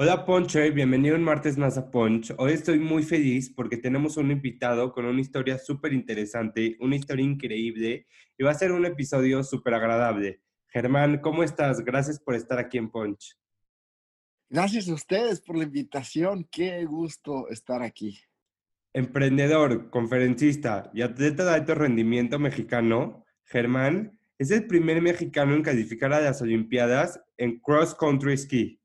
Hola Poncho y bienvenido un martes más a Punch. Hoy estoy muy feliz porque tenemos un invitado con una historia súper interesante, una historia increíble y va a ser un episodio súper agradable. Germán, ¿cómo estás? Gracias por estar aquí en Punch. Gracias a ustedes por la invitación. Qué gusto estar aquí. Emprendedor, conferencista y atleta de alto rendimiento mexicano, Germán es el primer mexicano en calificar a las Olimpiadas en cross country ski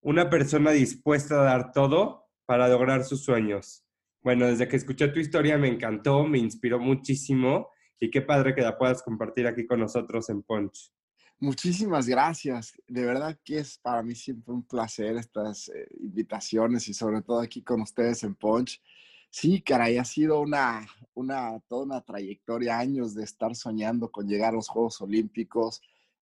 una persona dispuesta a dar todo para lograr sus sueños. Bueno, desde que escuché tu historia me encantó, me inspiró muchísimo y qué padre que la puedas compartir aquí con nosotros en Punch. Muchísimas gracias. De verdad que es para mí siempre un placer estas eh, invitaciones y sobre todo aquí con ustedes en Punch. Sí, caray, ha sido una, una, toda una trayectoria, años de estar soñando con llegar a los Juegos Olímpicos,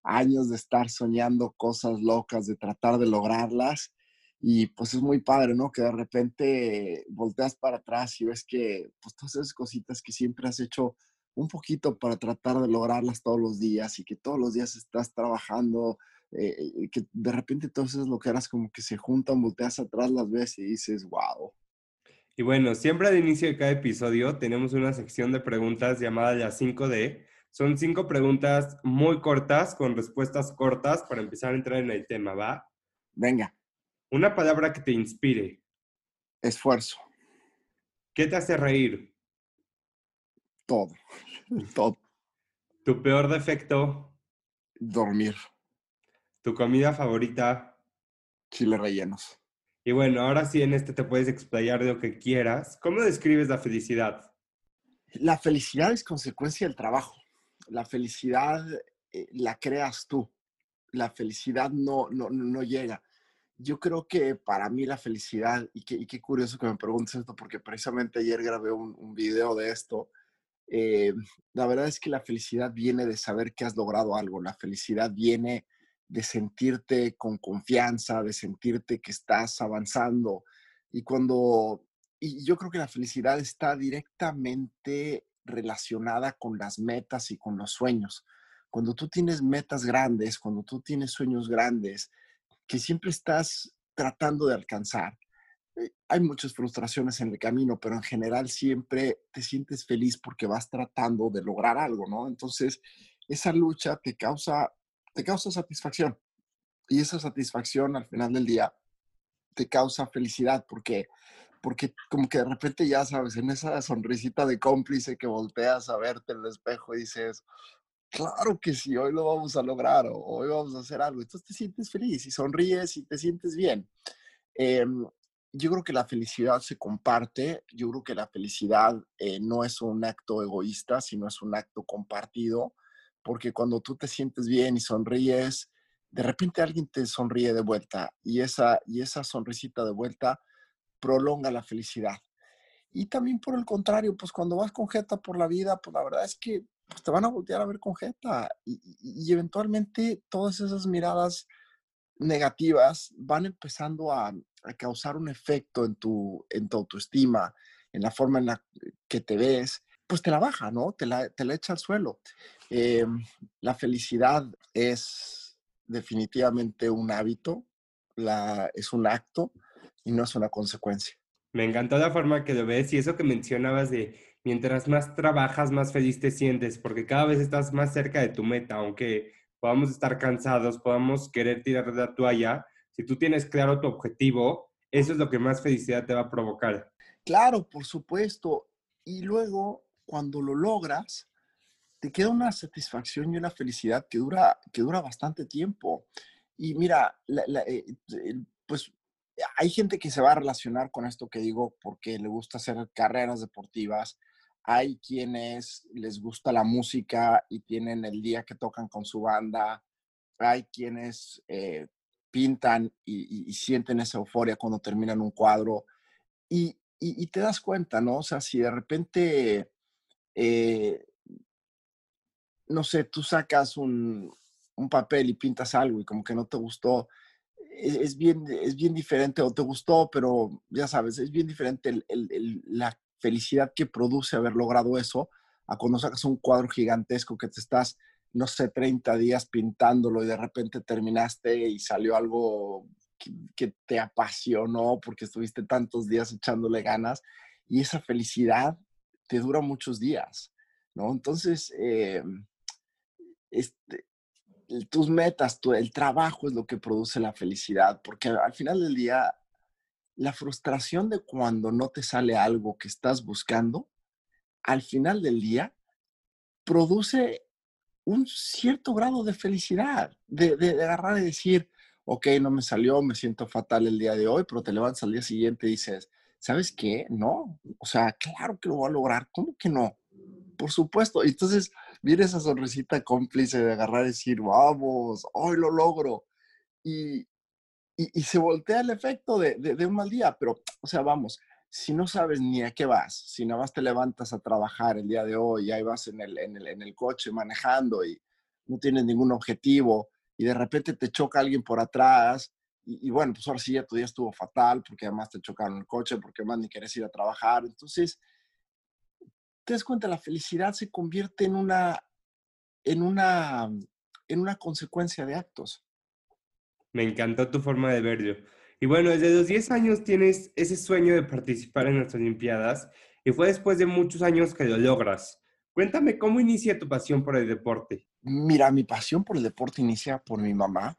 años de estar soñando cosas locas, de tratar de lograrlas. Y pues es muy padre, ¿no? Que de repente volteas para atrás y ves que pues todas esas cositas que siempre has hecho un poquito para tratar de lograrlas todos los días y que todos los días estás trabajando, eh, que de repente todas esas loqueras como que se juntan, volteas atrás, las ves y dices, wow. Y bueno, siempre al inicio de cada episodio tenemos una sección de preguntas llamada las 5D, son cinco preguntas muy cortas, con respuestas cortas para empezar a entrar en el tema, ¿va? Venga. Una palabra que te inspire. Esfuerzo. ¿Qué te hace reír? Todo. Todo. ¿Tu peor defecto? Dormir. ¿Tu comida favorita? Chile rellenos. Y bueno, ahora sí en este te puedes explayar de lo que quieras. ¿Cómo describes la felicidad? La felicidad es consecuencia del trabajo la felicidad eh, la creas tú. La felicidad no, no, no llega. Yo creo que para mí la felicidad, y, qué curioso que me preguntes esto, porque precisamente ayer grabé un, un video de esto, eh, la verdad es que la felicidad viene de saber que has logrado algo, la felicidad viene de sentirte con confianza, de sentirte que estás avanzando. Y cuando, y yo creo que la felicidad está directamente relacionada con las metas y con los sueños. Cuando tú tienes metas grandes, cuando tú tienes sueños grandes, que siempre estás tratando de alcanzar, eh, hay muchas frustraciones en el camino, pero en general siempre te sientes feliz porque vas tratando de lograr algo, ¿no? Entonces, esa lucha te causa, te causa satisfacción. Y esa satisfacción al final del día te causa felicidad porque porque como que de repente ya sabes, en esa sonrisita de cómplice que volteas a verte en el espejo y dices, claro que sí, hoy lo vamos a lograr o hoy vamos a hacer algo. Entonces te sientes feliz y sonríes y te sientes bien. Em, yo creo que la felicidad se comparte, yo creo que la felicidad eh, no es un acto egoísta, sino es un acto compartido, porque cuando tú te sientes bien y sonríes, de repente alguien te sonríe de vuelta y esa, y esa sonrisita de vuelta prolonga la felicidad. Y también por el contrario, pues cuando vas con jeta por la vida, pues la verdad es que pues, te van a voltear a ver con y, eventualmente todas esas miradas negativas van empezando a, causar un efecto en tu, en tu autoestima, en la forma en la que te ves, pues te la baja, ¿no? Te la, te la echa al suelo. Em, la felicidad es definitivamente un hábito, la, es un acto y no es una consecuencia. Me encantó la forma que lo ves y eso que mencionabas de mientras más trabajas, más feliz te sientes, porque cada vez estás más cerca de tu meta, aunque podamos estar cansados, podamos querer tirar la toalla, si tú tienes claro tu objetivo, eso es lo que más felicidad te va a provocar. Claro, por supuesto. Y luego, cuando lo logras, te queda una satisfacción y una felicidad que dura, que dura bastante tiempo. Y mira, eh, pues hay gente que se va a relacionar con esto que digo porque le gusta hacer carreras deportivas. Hay quienes les gusta la música y tienen el día que tocan con su banda. Hay quienes eh, pintan y, sienten esa euforia cuando terminan un cuadro y, te das cuenta, ¿no? O sea, si de repente, eh, no sé, tú sacas un, papel y pintas algo y como que no te gustó, es, bien, es bien diferente o te gustó, pero ya sabes, es bien diferente la felicidad que produce haber logrado eso a cuando sacas un cuadro gigantesco que te estás, no sé, 30 días pintándolo y de repente terminaste y salió algo que, te apasionó porque estuviste tantos días echándole ganas y esa felicidad te dura muchos días, ¿no? Entonces, eh, este, tus metas, tu, el trabajo es lo que produce la felicidad, porque al final del día, la frustración de cuando no te sale algo que estás buscando, al final del día, produce un cierto grado de felicidad, de, de, agarrar y decir, ok, no me salió, me siento fatal el día de hoy, pero te levantas al día siguiente y dices, ¿sabes qué? No, o sea, claro que lo voy a lograr, ¿cómo que no? Por supuesto. Entonces viene esa sonrisita cómplice de agarrar y decir, vamos, hoy lo logro. Y, y, se voltea el efecto de, de, un mal día, pero, o sea, vamos, si no sabes ni a qué vas, si nada más te levantas a trabajar el día de hoy y ahí vas en el, en el, en el coche manejando y no tienes ningún objetivo y de repente te choca alguien por atrás y, bueno, pues ahora sí ya tu día estuvo fatal porque además te chocaron el coche, porque además ni quieres ir a trabajar. Entonces, te das cuenta, la felicidad se convierte en una, en una, en una consecuencia de actos. Me encantó tu forma de verlo. Y bueno, desde los 10 años tienes ese sueño de participar en las Olimpiadas y fue después de muchos años que lo logras. Cuéntame cómo inicia tu pasión por el deporte. Mira, mi pasión por el deporte inicia por mi mamá.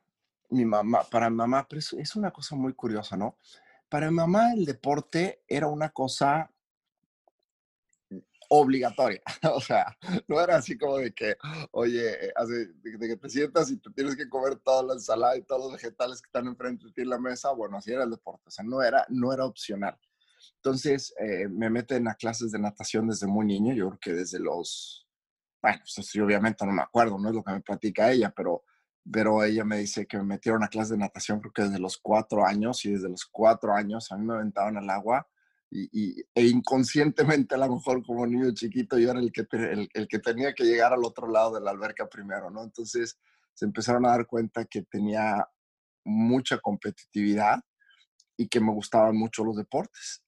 Mi mamá, para mi mamá, pero es, es una cosa muy curiosa, ¿no? Para mi mamá el deporte era una cosa obligatoria. o sea, no era así como de que, oye, eh, de, que te sientas y te tienes que comer toda la ensalada y todos los vegetales que están enfrente de ti en la mesa. Bueno, así era el deporte. O sea, no era, no era opcional. Entonces, eh, me meten a clases de natación desde muy niño. Yo creo que desde los, bueno, pues obviamente no me acuerdo, no es lo que me platica ella, pero pero ella me dice que me metieron a clases de natación creo que desde los cuatro años y desde los cuatro años a mí me aventaban al agua y, e inconscientemente a lo mejor como niño chiquito yo era el que, el, que tenía que llegar al otro lado de la alberca primero, ¿no? Entonces se empezaron a dar cuenta que tenía mucha competitividad y que me gustaban mucho los deportes.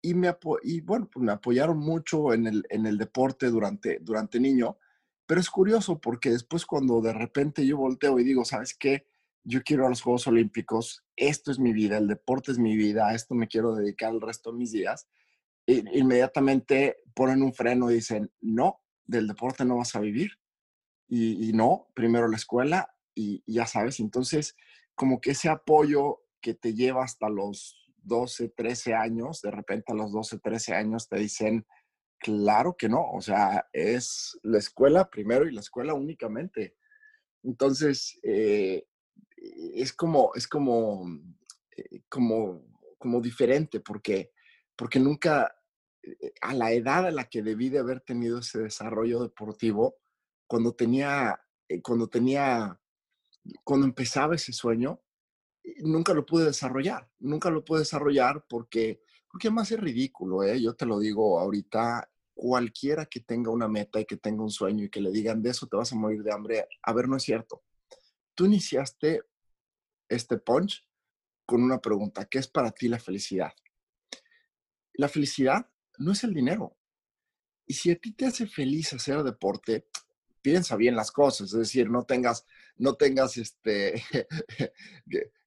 Y, me y bueno, pues me apoyaron mucho en el, en el deporte durante, durante niño, pero es curioso porque después cuando de repente yo volteo y digo, ¿sabes qué? Yo quiero a los Juegos Olímpicos, esto es mi vida, el deporte es mi vida, a esto me quiero dedicar el resto de mis días, e inmediatamente ponen un freno y dicen, no, del deporte no vas a vivir. Y, no, primero la escuela y, ya sabes, entonces como que ese apoyo que te lleva hasta los 12, 13 años, de repente a los 12, 13 años te dicen, claro que no, o sea, es la escuela primero y la escuela únicamente. Entonces, eh, es como, es como, eh, como, como diferente porque, porque nunca, eh, a la edad a la que debí de haber tenido ese desarrollo deportivo, cuando tenía, eh, cuando tenía, cuando empezaba ese sueño, nunca lo pude desarrollar, nunca lo pude desarrollar porque, porque además es ridículo, ¿eh? yo te lo digo ahorita, cualquiera que tenga una meta y que tenga un sueño y que le digan de eso te vas a morir de hambre, a ver, no es cierto tú iniciaste este punch con una pregunta, ¿qué es para ti la felicidad? La felicidad no es el dinero. Y si a ti te hace feliz hacer deporte, piensa bien las cosas, es decir, no tengas, no tengas este,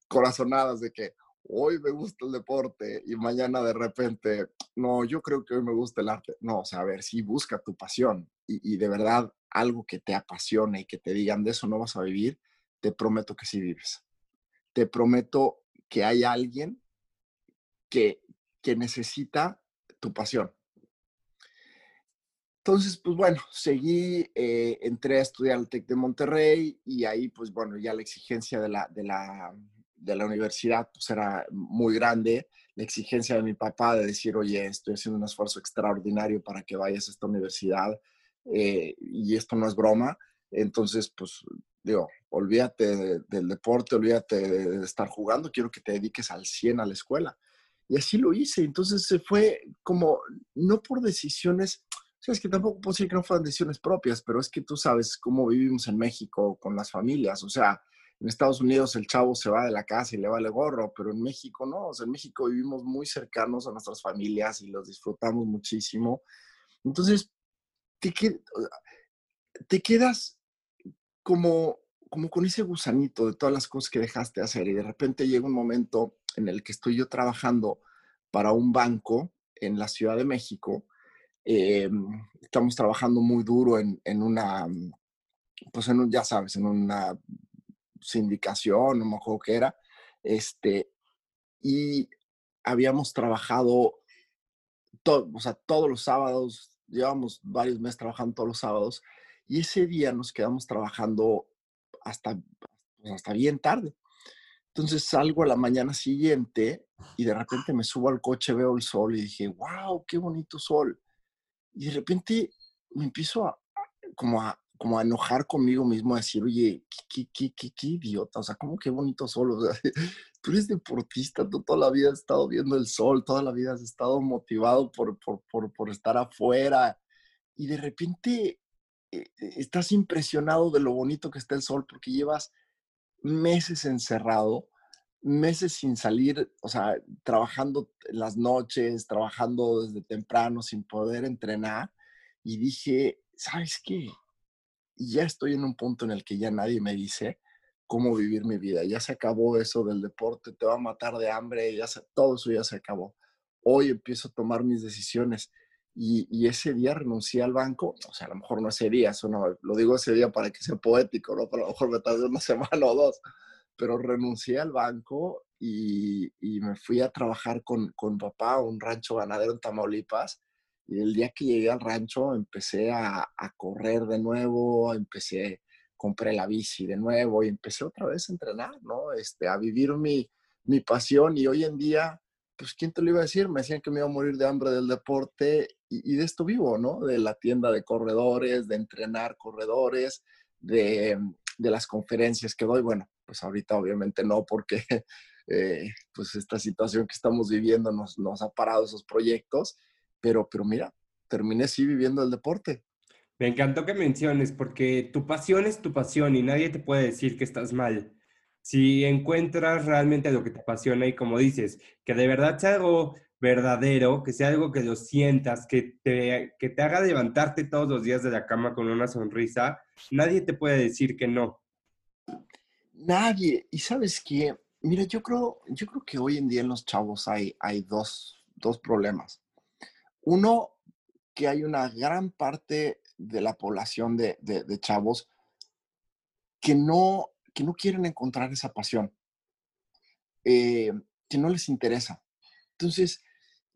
corazonadas de que hoy me gusta el deporte y mañana de repente, no, yo creo que hoy me gusta el arte. No, o sea, a ver, si busca tu pasión y, y de verdad algo que te apasione y que te digan de eso no vas a vivir, te prometo que sí vives. Te prometo que hay alguien que, que necesita tu pasión. Entonces, pues bueno, seguí, eh, entré a estudiar al TEC de Monterrey y ahí, pues bueno, ya la exigencia de la, de la, de la universidad pues era muy grande. La exigencia de mi papá de decir, oye, estoy haciendo un esfuerzo extraordinario para que vayas a esta universidad eh, y esto no es broma. Entonces, pues digo, olvídate del deporte, olvídate de, estar jugando, quiero que te dediques al 100 a la escuela. Y así lo hice. Entonces se fue como, no por decisiones, o sea, es que tampoco puedo decir que no fueran decisiones propias, pero es que tú sabes cómo vivimos en México con las familias. O sea, en Estados Unidos el chavo se va de la casa y le vale gorro, pero en México no. O sea, en México vivimos muy cercanos a nuestras familias y los disfrutamos muchísimo. Entonces, te, te quedas como, como con ese gusanito de todas las cosas que dejaste hacer y de repente llega un momento en el que estoy yo trabajando para un banco en la Ciudad de México. Em, estamos trabajando muy duro en, en una, pues en un, ya sabes, en una sindicación, no me acuerdo qué era, este, y habíamos trabajado, todo, o sea, todos los sábados, llevamos varios meses trabajando todos los sábados, y ese día nos quedamos trabajando hasta, pues, hasta bien tarde. Entonces salgo a la mañana siguiente y de repente me subo al coche, veo el sol y dije, wow, qué bonito sol. Y de repente me empiezo a, como a, como a enojar conmigo mismo, a decir, oye, qué, qué, qué, qué idiota, o sea, ¿cómo qué bonito sol? O sea, tú eres deportista, tú toda la vida has estado viendo el sol, toda la vida has estado motivado por, por, por, por estar afuera. Y de repente estás impresionado de lo bonito que está el sol porque llevas meses encerrado, meses sin salir, o sea, trabajando las noches, trabajando desde temprano sin poder entrenar. Y dije, ¿sabes qué? Ya estoy en un punto en el que ya nadie me dice cómo vivir mi vida. Ya se acabó eso del deporte, te va a matar de hambre, ya todo eso ya se acabó. Hoy empiezo a tomar mis decisiones y, ese día renuncié al banco, o sea, a lo mejor no ese día, eso no, lo digo ese día para que sea poético, ¿no? Pero a lo mejor me tardé una semana o dos, pero renuncié al banco y, me fui a trabajar con, con papá a un rancho ganadero en Tamaulipas. Y el día que llegué al rancho empecé a, a correr de nuevo, empecé, compré la bici de nuevo y empecé otra vez a entrenar, ¿no? Este, a vivir mi, mi pasión y hoy en día pues ¿quién te lo iba a decir? Me decían que me iba a morir de hambre del deporte y, de esto vivo, ¿no? De la tienda de corredores, de entrenar corredores, de, de, las conferencias que doy. Bueno, pues ahorita obviamente no, porque eh, pues esta situación que estamos viviendo nos, nos ha parado esos proyectos, pero, pero mira, terminé sí viviendo el deporte. Me encantó que menciones, porque tu pasión es tu pasión y nadie te puede decir que estás mal si encuentras realmente lo que te apasiona y como dices, que de verdad sea algo verdadero, que sea algo que lo sientas, que te, que te haga levantarte todos los días de la cama con una sonrisa, nadie te puede decir que no. Nadie. Y sabes qué, mira, yo creo, yo creo que hoy en día en los chavos hay, hay dos, dos problemas. Uno, que hay una gran parte de la población de, de, chavos que no que no quieren encontrar esa pasión, eh, que no les interesa. Entonces,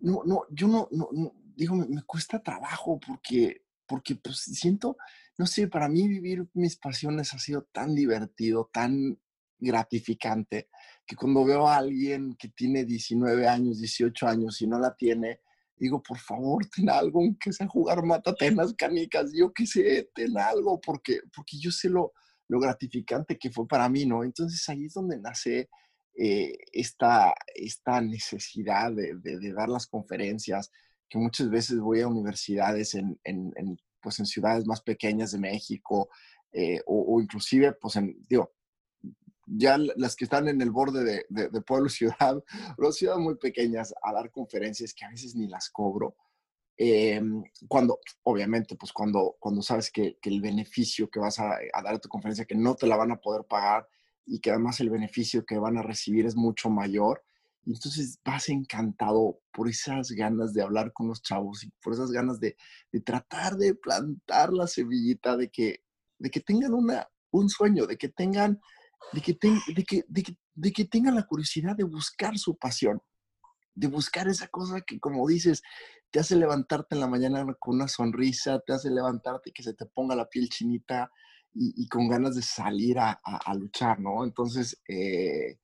no, no, yo no, no, digo, me, cuesta trabajo porque, porque pues siento, no sé, para mí vivir mis pasiones ha sido tan divertido, tan gratificante, que cuando veo a alguien que tiene 19 años, 18 años y no la tiene, digo, por favor, ten algo, aunque sea jugar matatenas, canicas, yo qué sé, ten algo, porque, porque yo sé lo, lo gratificante que fue para mí, ¿no? Entonces ahí es donde nace eh, esta, esta necesidad de, dar las conferencias, que muchas veces voy a universidades en, pues en ciudades más pequeñas de México, eh, o, inclusive, pues en, digo, ya las que están en el borde de, de, de pueblo ciudad, las ciudades muy pequeñas, a dar conferencias que a veces ni las cobro, Em, cuando, obviamente, pues cuando, cuando sabes que, que el beneficio que vas a, a, dar a tu conferencia, que no te la van a poder pagar y que además el beneficio que van a recibir es mucho mayor, entonces vas encantado por esas ganas de hablar con los chavos y por esas ganas de, de tratar de plantar la semillita de que, de que tengan una, un sueño, de que tengan, de que, de que, de que, de que tengan la curiosidad de buscar su pasión de buscar esa cosa que, como dices, te hace levantarte en la mañana con una sonrisa, te hace levantarte y que se te ponga la piel chinita y, con ganas de salir a, luchar, ¿no? Entonces, eh,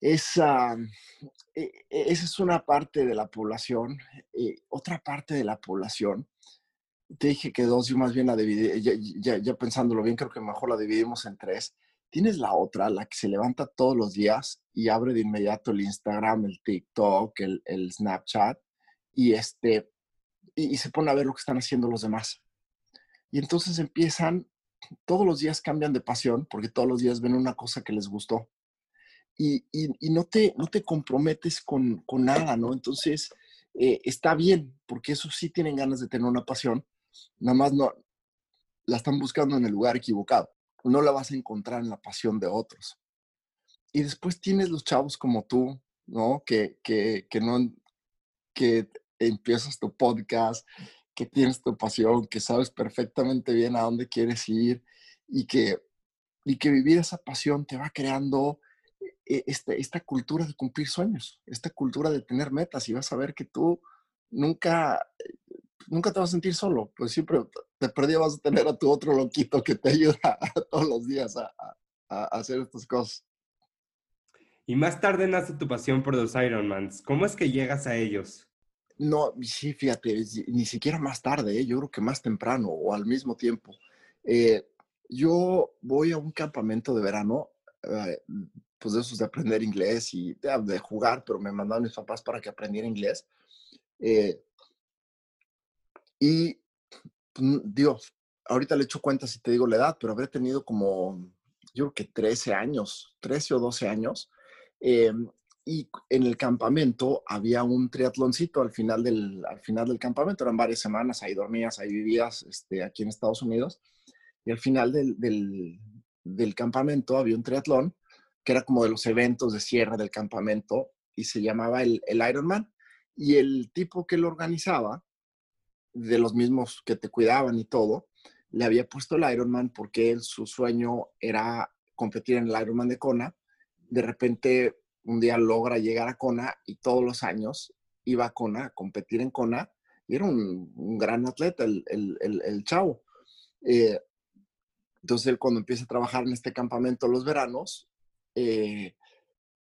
esa, e, e, esa es una parte de la población. Eh, otra parte de la población te dije que dos, yo más bien la dividí, ya, pensándolo bien, creo que mejor la dividimos en tres. Tienes la otra, la que se levanta todos los días y abre de inmediato el Instagram, el TikTok, el, el Snapchat y, este, y, se pone a ver lo que están haciendo los demás. Y entonces empiezan, todos los días cambian de pasión porque todos los días ven una cosa que les gustó. Y, y, no, te, no te comprometes con, con nada, ¿no? Entonces, eh, está bien, porque eso sí tienen ganas de tener una pasión, nada más no la están buscando en el lugar equivocado. No la vas a encontrar en la pasión de otros. Y después tienes los chavos como tú, ¿no? Que, que, que no, que empiezas tu podcast, que tienes tu pasión, que sabes perfectamente bien a dónde quieres ir y que, y que vivir esa pasión te va creando e, este, esta cultura de cumplir sueños, esta cultura de tener metas y vas a ver que tú nunca, nunca te vas a sentir solo, pues siempre te perdí, vas a tener a tu otro loquito que te ayuda todos los días a, a, hacer estas cosas. Y más tarde nace tu pasión por los Ironmans. ¿Cómo es que llegas a ellos? No, sí, fíjate, ni siquiera más tarde, ¿eh? yo creo que más temprano o al mismo tiempo. Eh, yo voy a un campamento de verano, eh, pues de esos de aprender inglés y de, jugar, pero me mandaron mis papás para que aprendiera inglés. y pues, Dios, ahorita le echo cuenta si te digo la edad, pero habré tenido como, yo creo que 13 años, 13 o 12 años. Em, y en el campamento había un triatloncito al final del, al final del campamento, eran varias semanas, ahí dormías, ahí vivías este, aquí en Estados Unidos, y al final del, del, campamento había un triatlón, que era como de los eventos de cierre del campamento, y se llamaba el, el Ironman, y el tipo que lo organizaba de los mismos que te cuidaban y todo, le había puesto el Ironman porque él, su sueño era competir en el Ironman de Kona. De repente, un día logra llegar a Kona y todos los años iba a Kona a competir en Kona y era un, gran atleta el, el, chavo. Eh, entonces, él cuando empieza a trabajar en este campamento los veranos, eh,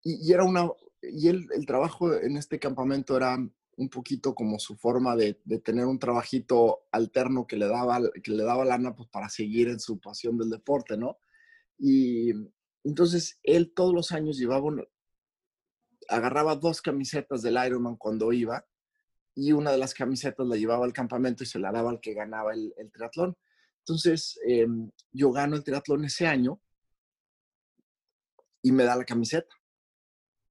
y, y, era una, y él, el trabajo en este campamento era un poquito como su forma de, tener un trabajito alterno que le daba, que le daba lana pues, para seguir en su pasión del deporte, ¿no? Y entonces él todos los años llevaba, agarraba dos camisetas del Ironman cuando iba y una de las camisetas la llevaba al campamento y se la daba al que ganaba el, triatlón. Entonces em, yo gano el triatlón ese año y me da la camiseta.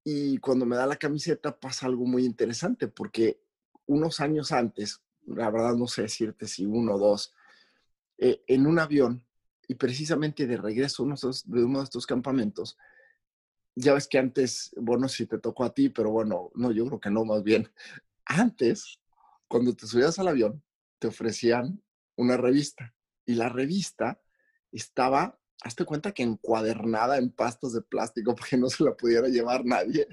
Y cuando me da la camiseta pasa algo muy interesante, porque unos años antes, la verdad no sé decirte si uno o dos, eh, en un avión, y precisamente de regreso de uno de estos campamentos, ya ves que antes, bueno, si te tocó a ti, pero bueno, no, yo creo que no, más bien, antes, cuando te subías al avión, te ofrecían una revista, y la revista estaba hazte cuenta que encuadernada en pastas de plástico para que no se la pudiera llevar nadie.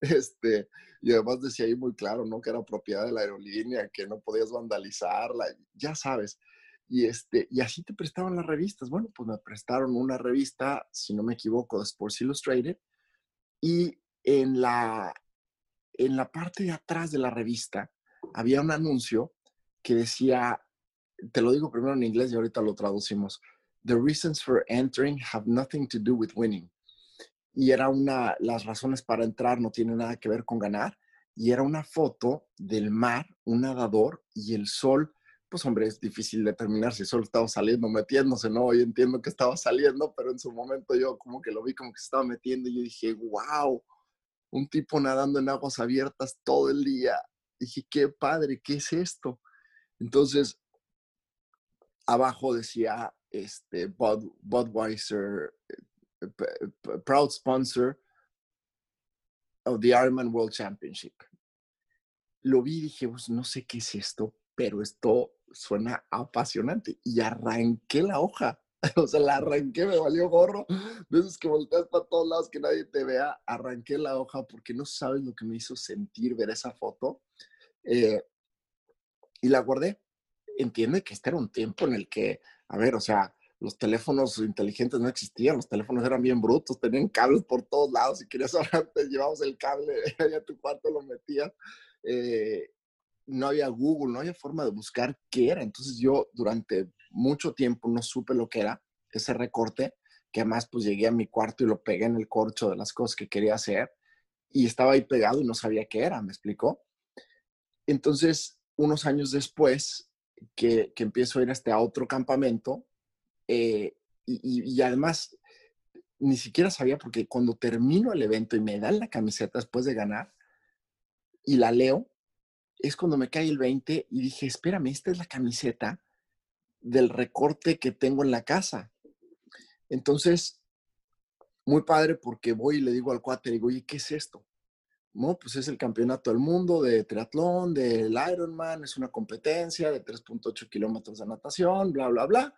Este, y además decía ahí muy claro, ¿no? Que era propiedad de la aerolínea, que no podías vandalizarla, ya sabes. Y, este, y así te prestaban las revistas. Bueno, pues me prestaron una revista, si no me equivoco, de Sports Illustrated. Y en la, en la parte de atrás de la revista había un anuncio que decía, te lo digo primero en inglés y ahorita lo traducimos The reasons for entering have nothing to do with winning. Y era una, las razones para entrar no tienen nada que ver con ganar. Y era una foto del mar, un nadador y el sol. Pues hombre, es difícil determinar si el sol estaba saliendo, metiéndose, ¿no? Hoy entiendo que estaba saliendo, pero en su momento yo como que lo vi como que se estaba metiendo y yo dije, wow, un tipo nadando en aguas abiertas todo el día. dije, qué padre, ¿qué es esto? Entonces, abajo decía este, Budweiser, eh, proud sponsor of the Ironman World Championship. Lo vi y dije, pues no sé qué es esto, pero esto suena apasionante. Y arranqué la hoja. O sea, la arranqué, me valió gorro. De esos que volteas para todos lados, que nadie te vea. Arranqué la hoja porque no sabes lo que me hizo sentir ver esa foto. Eh, y la guardé. Entiende que este era un tiempo en el que a ver, o sea, los teléfonos inteligentes no existían, los teléfonos eran bien brutos, tenían cables por todos lados, si querías hablar, te llevabas el cable a tu cuarto, lo metías. Eh, no había Google, no había forma de buscar qué era. Entonces yo durante mucho tiempo no supe lo que era ese recorte, que además pues llegué a mi cuarto y lo pegué en el corcho de las cosas que quería hacer y estaba ahí pegado y no sabía qué era, ¿me explicó? Entonces, unos años después que, que empiezo a ir este, a otro campamento eh, y, y además ni siquiera sabía porque cuando termino el evento y me dan la camiseta después de ganar y la leo, es cuando me cae el 20 y dije, espérame, esta es la camiseta del recorte que tengo en la casa. Entonces, muy padre porque voy y le digo al cuate, digo, oye, ¿qué es esto? No, pues es el campeonato del mundo de triatlón, del Ironman, es una competencia de 3.8 kilómetros de natación, bla, bla, bla,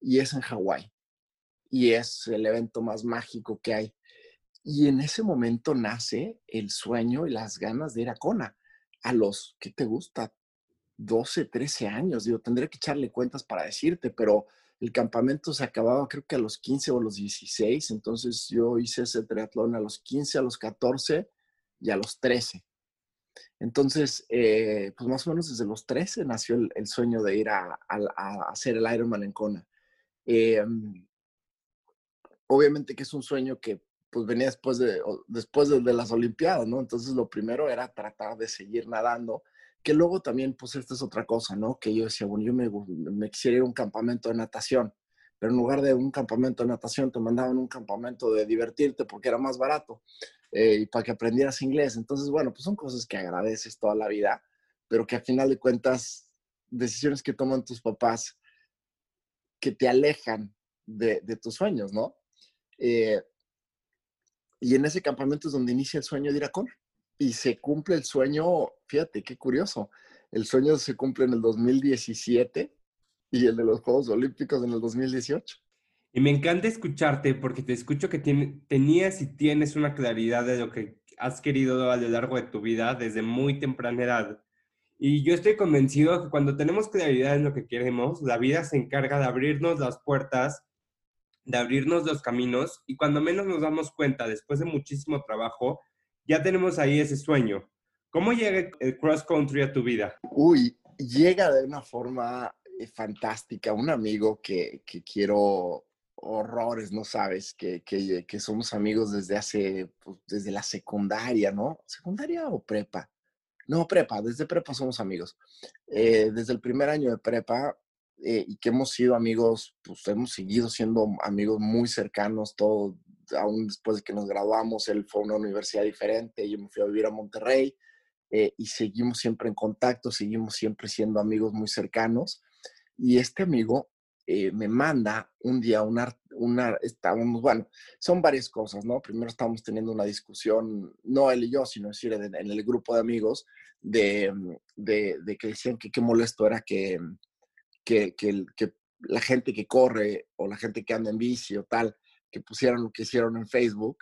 y es en Hawái. Y es el evento más mágico que hay. Y en ese momento nace el sueño y las ganas de ir a Kona a los, ¿qué te gusta? 12, 13 años. Digo, tendré que echarle cuentas para decirte, pero el campamento se acababa creo que a los 15 o a los 16. Entonces yo hice ese triatlón a los 15, a los 14 y a los 13. Entonces, eh, pues más o menos desde los 13 nació el, sueño de ir a, hacer el Ironman en Kona. Em, obviamente que es un sueño que pues venía después de, después de, las Olimpiadas, ¿no? Entonces lo primero era tratar de seguir nadando, que luego también, pues esta es otra cosa, ¿no? Que yo decía, bueno, yo me, me quisiera ir a un campamento de natación, pero en lugar de un campamento de natación te mandaban un campamento de divertirte porque era más barato eh, y para que aprendieras inglés. Entonces, bueno, pues son cosas que agradeces toda la vida, pero que a final de cuentas, decisiones que toman tus papás que te alejan de, de tus sueños, ¿no? Eh, y en ese campamento es donde inicia el sueño de ir. Y se cumple el sueño, fíjate, qué curioso. El sueño se cumple en el 2017 y el de los Juegos Olímpicos en el 2018. Y me encanta escucharte porque te escucho que tenías y tienes una claridad de lo que has querido a lo largo de tu vida desde muy temprana edad. Y yo estoy convencido que cuando tenemos claridad en lo que queremos, la vida se encarga de abrirnos las puertas de abrirnos los caminos y cuando menos nos damos cuenta, después de muchísimo trabajo, ya tenemos ahí ese sueño. ¿Cómo llega el cross country a tu vida? Uy, llega de una forma eh, fantástica. Un amigo que, que quiero horrores, no sabes, que, que, somos amigos desde hace, pues, desde la secundaria, ¿no? ¿Secundaria o prepa? No, prepa, desde prepa somos amigos. Eh, desde el primer año de prepa eh, y que hemos sido amigos, pues hemos seguido siendo amigos muy cercanos, todo, aún después de que nos graduamos, él fue a una universidad diferente, yo me fui a vivir a Monterrey eh, y seguimos siempre en contacto, seguimos siempre siendo amigos muy cercanos. Y este amigo eh, me manda un día una, una, estábamos, bueno, son varias cosas, ¿no? Primero estábamos teniendo una discusión, no él y yo, sino decir, en, en el grupo de amigos, de, de, de que decían que qué molesto era que que, que, que, la gente que corre o la gente que anda en bici o tal, que pusieron lo que hicieron en Facebook.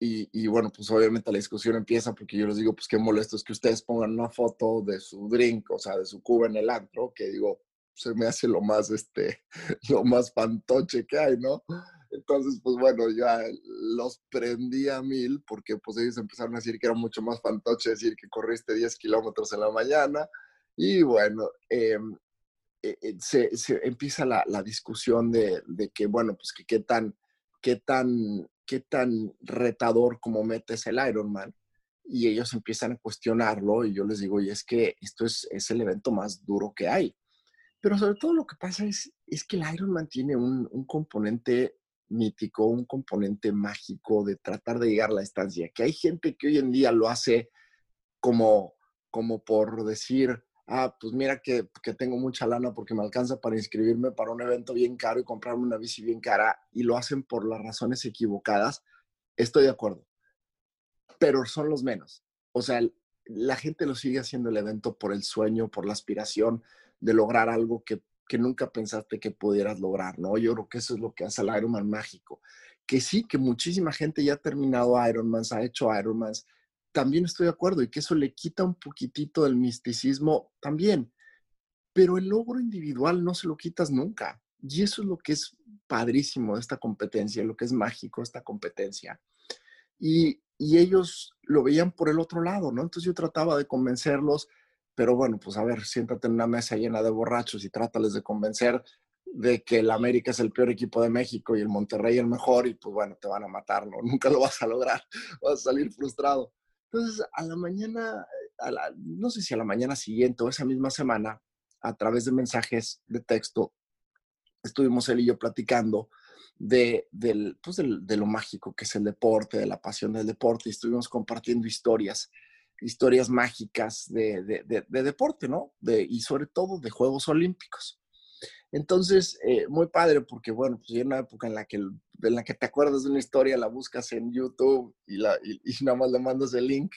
Y, y, bueno, pues obviamente la discusión empieza porque yo les digo, pues qué molesto es que ustedes pongan una foto de su drink, o sea, de su cuba en el antro, que digo, se me hace lo más, este, lo más fantoche que hay, ¿no? Entonces, pues bueno, ya los prendí a mil porque pues ellos empezaron a decir que era mucho más fantoche decir que corriste 10 kilómetros en la mañana. Y bueno, eh, eh, eh, se, empieza la, discusión de, que, bueno, pues que qué tan, qué tan, qué tan retador como metes el Ironman. Y ellos empiezan a cuestionarlo y yo les digo, y es que esto es, es el evento más duro que hay. Pero sobre todo lo que pasa es, es que el Ironman tiene un, un componente mítico, un componente mágico de tratar de llegar a la estancia, que hay gente que hoy en día lo hace como, como por decir, ah, pues mira que, tengo mucha lana porque me alcanza para inscribirme para un evento bien caro y comprarme una bici bien cara y lo hacen por las razones equivocadas, estoy de acuerdo. Pero son los menos. O sea, la gente lo sigue haciendo el evento por el sueño, por la aspiración de lograr algo que, que nunca pensaste que pudieras lograr, ¿no? Yo creo que eso es lo que hace el Ironman mágico. Que sí, que muchísima gente ya ha terminado Ironmans, ha hecho Ironmans, también estoy de acuerdo y que eso le quita un poquitito del misticismo también. Pero el logro individual no se lo quitas nunca. Y eso es lo que es padrísimo de esta competencia, lo que es mágico esta competencia. Y, y ellos lo veían por el otro lado, ¿no? Entonces yo trataba de convencerlos pero bueno, pues a ver, siéntate en una mesa llena de borrachos y trátales de convencer de que el América es el peor equipo de México y el Monterrey el mejor y pues bueno, te van a matar, ¿no? Nunca lo vas a lograr, vas a salir frustrado. Entonces, a la mañana, a la, no sé si a la mañana siguiente o esa misma semana, a través de mensajes de texto, estuvimos él y yo platicando de, pues de lo mágico que es el deporte, de la pasión del deporte, y estuvimos compartiendo historias, historias mágicas de, de deporte, ¿no? y sobre todo de Juegos Olímpicos. Entonces, eh, muy padre porque, bueno, pues hay una época en la, que, en la que te acuerdas de una historia, la buscas en YouTube y, la, y, nada más le mandas el link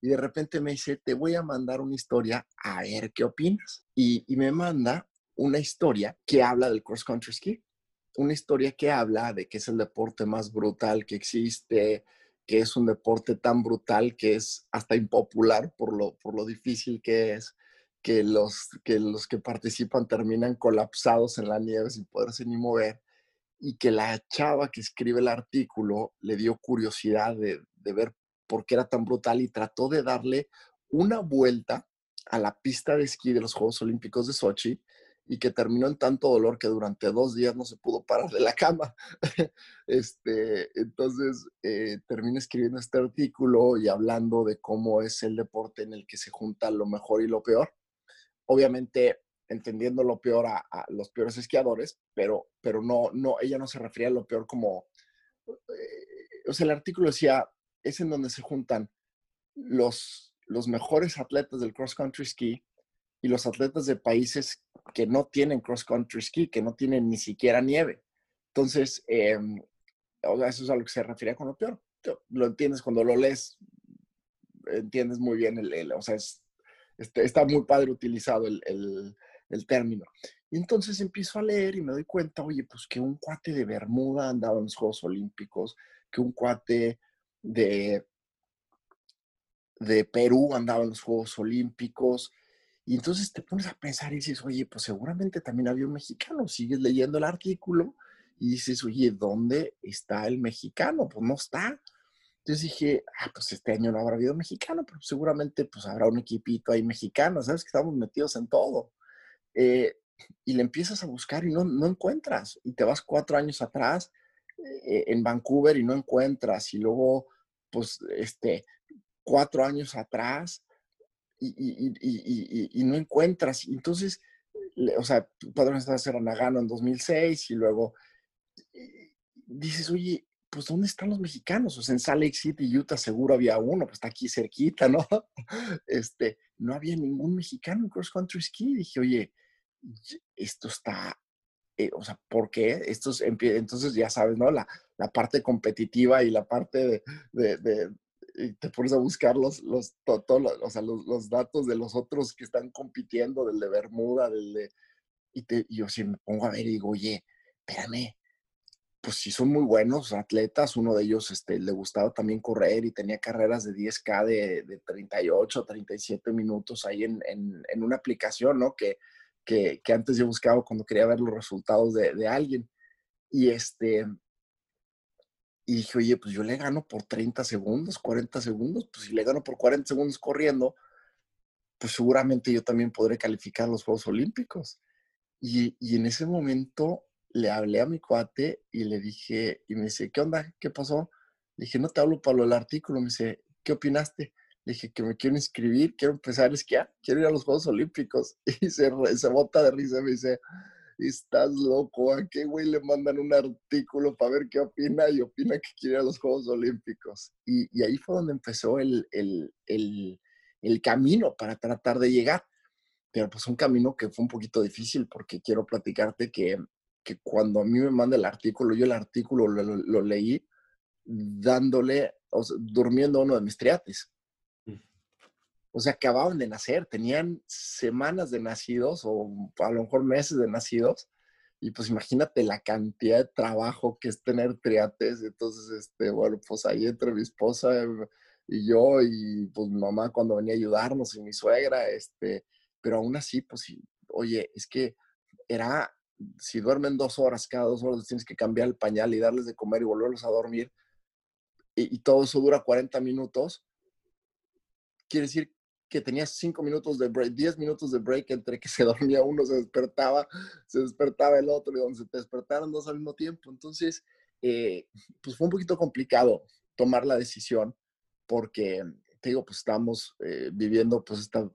y de repente me dice, te voy a mandar una historia a ver qué opinas. Y, y me manda una historia que habla del cross country ski, una historia que habla de que es el deporte más brutal que existe, que es un deporte tan brutal que es hasta impopular por lo, por lo difícil que es, que los, que los que participan terminan colapsados en la nieve sin poderse ni mover y que la chava que escribe el artículo le dio curiosidad de, de ver por qué era tan brutal y trató de darle una vuelta a la pista de esquí de los Juegos Olímpicos de Sochi y que terminó en tanto dolor que durante dos días no se pudo parar de la cama. este, entonces, eh, terminé escribiendo este artículo y hablando de cómo es el deporte en el que se junta lo mejor y lo peor obviamente entendiendo lo peor a, los peores esquiadores, pero, pero no, no, ella no se refería a lo peor como, eh, o sea, el artículo decía, es en donde se juntan los, los mejores atletas del cross country ski y los atletas de países que no tienen cross country ski, que no tienen ni siquiera nieve. Entonces, em, eso es a lo que se refería con lo peor. Lo entiendes cuando lo lees, entiendes muy bien el, el o sea, es, este, está muy padre utilizado el, el, término. Y entonces empiezo a leer y me doy cuenta, oye, pues que un cuate de Bermuda andaba en los Juegos Olímpicos, que un cuate de, de Perú andaba en los Juegos Olímpicos. Y entonces te pones a pensar y dices, oye, pues seguramente también había un mexicano. Sigues leyendo el artículo y dices, oye, ¿dónde está el mexicano? Pues no está. Entonces dije, ah, pues este año no habrá habido mexicano, pero seguramente pues habrá un equipito ahí mexicano, ¿sabes? Que estamos metidos en todo. Eh, y le empiezas a buscar y no, no encuentras. Y te vas cuatro años atrás eh, en Vancouver y no encuentras. Y luego, pues, este, cuatro años atrás y, no encuentras. Entonces, o sea, tu padre estaba en Nagano en 2006 y luego eh, dices, oye, pues ¿dónde están los mexicanos? O sea, en Salt Lake City, Utah, seguro había uno, pues está aquí cerquita, ¿no? Este, no había ningún mexicano en cross country ski. Dije, oye, esto está, eh, o sea, ¿por qué? Estos, entonces ya sabes, ¿no? La, la parte competitiva y la parte de, de, te pones a buscar los, los, o sea, los, los, datos de los otros que están compitiendo, del de Bermuda, del de... Y, te, y yo sí me pongo a ver y digo, oye, espérame, pues sí son muy buenos atletas. Uno de ellos este, le gustaba también correr y tenía carreras de 10K de, de 38, 37 minutos ahí en, en, una aplicación, ¿no? Que, que, que, antes yo buscaba cuando quería ver los resultados de, de, alguien. Y este, y dije, oye, pues yo le gano por 30 segundos, 40 segundos, pues si le gano por 40 segundos corriendo, pues seguramente yo también podré calificar los Juegos Olímpicos. Y, y en ese momento le hablé a mi cuate y le dije, y me dice, ¿qué onda? ¿Qué pasó? Le dije, no te hablo para del artículo. Me dice, ¿qué opinaste? Le dije que me quiero inscribir, quiero empezar a esquiar, quiero ir a los Juegos Olímpicos. Y se, se bota de risa me dice, estás loco, ¿a qué güey le mandan un artículo para ver qué opina? Y opina que quiere ir a los Juegos Olímpicos. Y, y ahí fue donde empezó el, el, el, el camino para tratar de llegar pero pues un camino que fue un poquito difícil porque quiero platicarte que que cuando a mí me manda el artículo, yo el artículo lo, leí dándole, o sea, durmiendo uno de mis triates. Mm. O sea, acababan de nacer, tenían semanas de nacidos o a lo mejor meses de nacidos. Y pues imagínate la cantidad de trabajo que es tener triates. Entonces, este, bueno, pues ahí entre mi esposa y yo y pues mi mamá cuando venía a ayudarnos y mi suegra, este, pero aún así, pues, oye, es que era si duermen dos horas, cada dos horas tienes que cambiar el pañal y darles de comer y volverlos a dormir, y, todo eso dura 40 minutos, quiere decir que tenía cinco minutos de break, diez minutos de break entre que se dormía uno, se despertaba, se despertaba el otro y donde se despertaron dos al mismo tiempo. Entonces, eh, pues fue un poquito complicado tomar la decisión porque, te digo, pues estamos eh, viviendo pues esta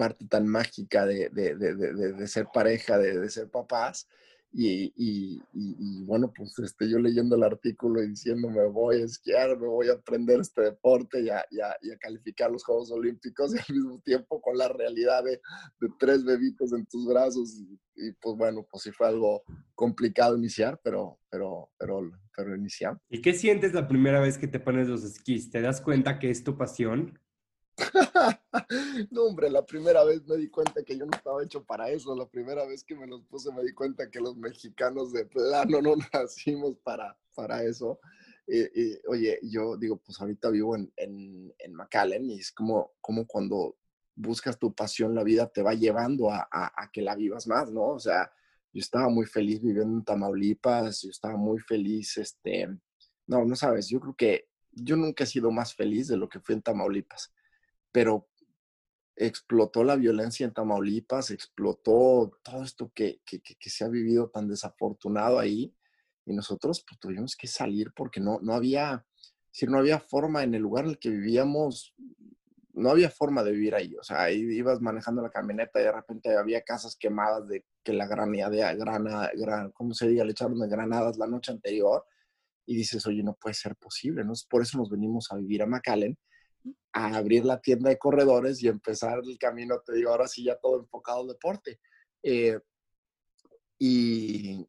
parte tan mágica de, de, de, de ser pareja, de, ser papás y, y, y, bueno, pues este, yo leyendo el artículo y diciendo me voy a esquiar, me voy a aprender este deporte y a, y a, calificar los Juegos Olímpicos y al mismo tiempo con la realidad de, tres bebitos en tus brazos y, pues bueno, pues sí fue algo complicado iniciar, pero, pero, pero, pero iniciamos. ¿Y qué sientes la primera vez que te pones los esquís? ¿Te das cuenta que es tu pasión? no, hombre, la primera vez me di cuenta que yo no estaba hecho para eso. La primera vez que me los puse me di cuenta que los mexicanos de plano no nacimos para, para eso. Y, oye, yo digo, pues ahorita vivo en, en, en McAllen y es como, como cuando buscas tu pasión, la vida te va llevando a, a, a, que la vivas más, ¿no? O sea, yo estaba muy feliz viviendo en Tamaulipas, yo estaba muy feliz, este, no, no sabes, yo creo que yo nunca he sido más feliz de lo que fui en Tamaulipas pero explotó la violencia en Tamaulipas, explotó todo esto que, que, que, se ha vivido tan desafortunado ahí, y nosotros pues, tuvimos que salir porque no, no había, si no había forma en el lugar en el que vivíamos, no había forma de vivir ahí. O sea, ahí ibas manejando la camioneta y de repente había casas quemadas de que la granada, grana, gran, ¿cómo se diga? Le echaron de granadas la noche anterior y dices, oye, no puede ser posible, ¿no? Por eso nos venimos a vivir a McAllen a abrir la tienda de corredores y empezar el camino, te digo, ahora sí ya todo enfocado al deporte. Eh, y,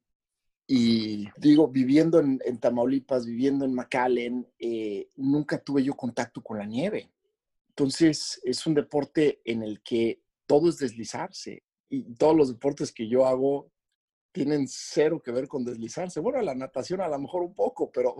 y, digo, viviendo en, Tamaulipas, viviendo en McAllen, eh, nunca tuve yo contacto con la nieve. Entonces, es un deporte en el que todo es deslizarse. Y todos los deportes que yo hago tienen cero que ver con deslizarse. Bueno, la natación a lo mejor un poco, pero,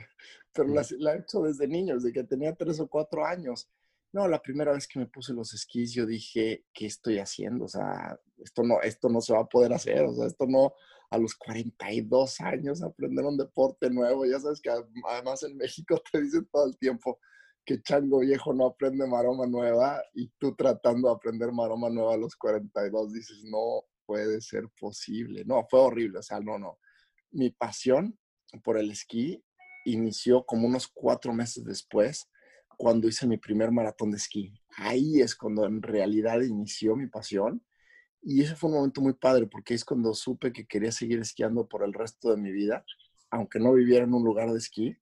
pero la, la, he hecho desde niño, desde que tenía tres o cuatro años. No, la primera vez que me puse los esquís, yo dije, ¿qué estoy haciendo? O sea, esto no, esto no se va a poder hacer. O sea, esto no, a los 42 años aprender un deporte nuevo. Ya sabes que además en México te dicen todo el tiempo que chango viejo no aprende maroma nueva y tú tratando de aprender maroma nueva a los 42 dices, no, puede ser posible. No, fue horrible, o sea, no, no. Mi pasión por el esquí inició como unos cuatro meses después, cuando hice mi primer maratón de esquí. Ahí es cuando en realidad inició mi pasión. Y ese fue un momento muy padre, porque es cuando supe que quería seguir esquiando por el resto de mi vida, aunque no viviera en un lugar de esquí,